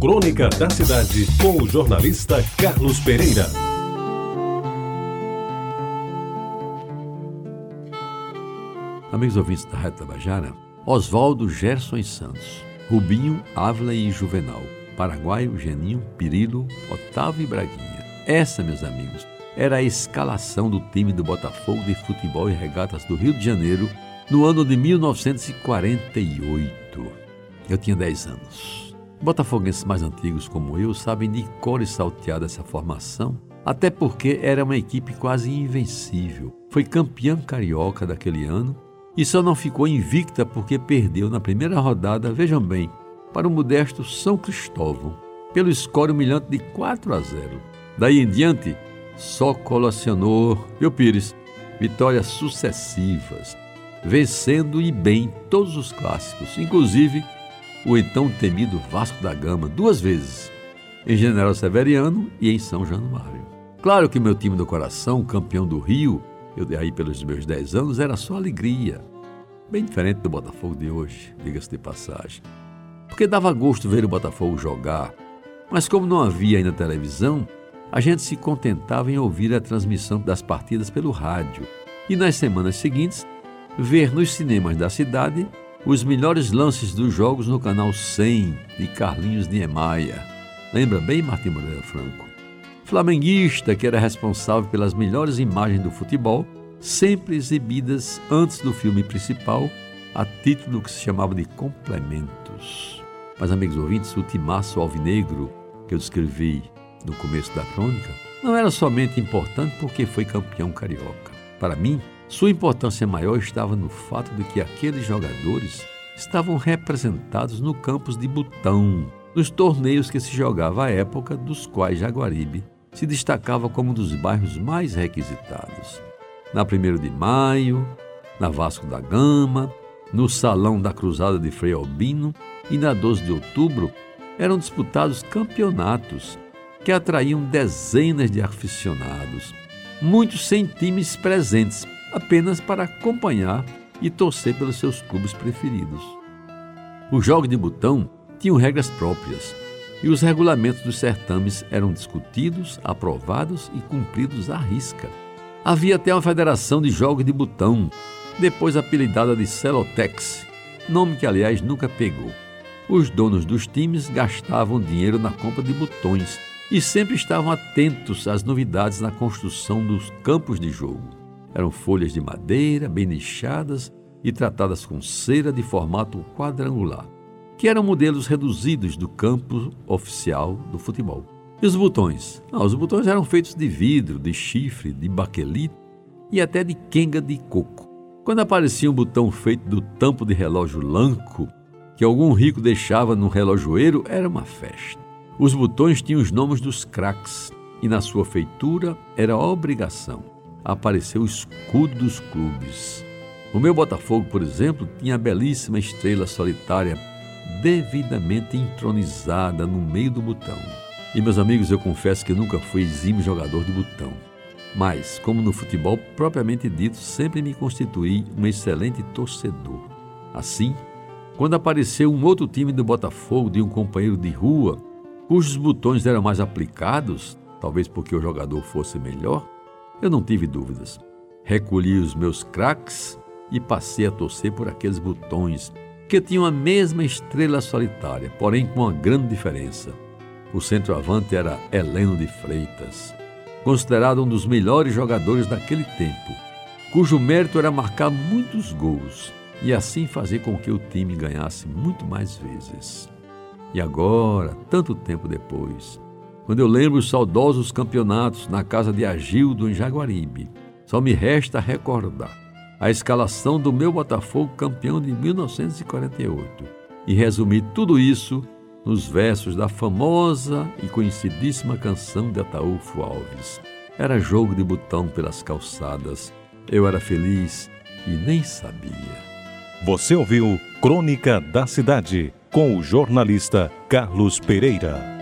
Crônica da Cidade, com o jornalista Carlos Pereira. Amigos ouvintes da Rádio Tabajara, Oswaldo Gerson Santos, Rubinho, Ávila e Juvenal, Paraguaio, Geninho, Pirilo, Otávio e Braguinha. Essa, meus amigos, era a escalação do time do Botafogo de Futebol e Regatas do Rio de Janeiro no ano de 1948. Eu tinha 10 anos. Botafoguenses mais antigos como eu sabem de cor e salteada essa formação, até porque era uma equipe quase invencível. Foi campeã carioca daquele ano e só não ficou invicta porque perdeu na primeira rodada, vejam bem, para o modesto São Cristóvão, pelo score humilhante de 4 a 0. Daí em diante, só colacionou, viu Pires, vitórias sucessivas, vencendo e bem todos os clássicos, inclusive o então temido Vasco da Gama duas vezes, em General Severiano e em São Januário. Claro que meu time do coração, campeão do Rio, eu aí pelos meus 10 anos, era só alegria. Bem diferente do Botafogo de hoje, diga-se de passagem. Porque dava gosto ver o Botafogo jogar, mas como não havia ainda televisão, a gente se contentava em ouvir a transmissão das partidas pelo rádio e nas semanas seguintes ver nos cinemas da cidade os melhores lances dos jogos no canal 100 de Carlinhos Niemeyer. Lembra bem Martim Moreira Franco? Flamenguista que era responsável pelas melhores imagens do futebol, sempre exibidas antes do filme principal, a título que se chamava de complementos. Mas, amigos ouvintes, o timaço alvinegro que eu descrevi no começo da crônica não era somente importante porque foi campeão carioca. Para mim, sua importância maior estava no fato de que aqueles jogadores estavam representados no campus de Butão, nos torneios que se jogava à época, dos quais Jaguaribe se destacava como um dos bairros mais requisitados. Na 1 de Maio, na Vasco da Gama, no Salão da Cruzada de Frei Albino e na 12 de outubro eram disputados campeonatos que atraíam dezenas de aficionados, muitos sem times presentes, apenas para acompanhar e torcer pelos seus clubes preferidos. Os jogos de botão tinham regras próprias e os regulamentos dos certames eram discutidos, aprovados e cumpridos à risca. Havia até uma federação de jogos de botão, depois apelidada de Celotex, nome que aliás nunca pegou. Os donos dos times gastavam dinheiro na compra de botões e sempre estavam atentos às novidades na construção dos campos de jogo. Eram folhas de madeira, bem nichadas e tratadas com cera de formato quadrangular, que eram modelos reduzidos do campo oficial do futebol. E os botões? Ah, os botões eram feitos de vidro, de chifre, de baquelite e até de quenga de coco. Quando aparecia um botão feito do tampo de relógio lanco, que algum rico deixava no relojoeiro, era uma festa. Os botões tinham os nomes dos craques e na sua feitura era obrigação apareceu o escudo dos clubes. O meu Botafogo, por exemplo, tinha a belíssima estrela solitária devidamente entronizada no meio do botão. E meus amigos, eu confesso que nunca fui exímio jogador de botão. Mas, como no futebol propriamente dito, sempre me constituí um excelente torcedor. Assim, quando apareceu um outro time do Botafogo de um companheiro de rua, cujos botões eram mais aplicados, talvez porque o jogador fosse melhor, eu não tive dúvidas. Recolhi os meus craques e passei a torcer por aqueles botões que tinham a mesma estrela solitária, porém com uma grande diferença. O centroavante era Heleno de Freitas, considerado um dos melhores jogadores daquele tempo, cujo mérito era marcar muitos gols e assim fazer com que o time ganhasse muito mais vezes. E agora, tanto tempo depois, quando eu lembro os saudosos campeonatos na casa de Agildo, em Jaguaribe. Só me resta recordar a escalação do meu Botafogo campeão de 1948 e resumir tudo isso nos versos da famosa e conhecidíssima canção de Ataúfo Alves. Era jogo de botão pelas calçadas, eu era feliz e nem sabia. Você ouviu Crônica da Cidade com o jornalista Carlos Pereira.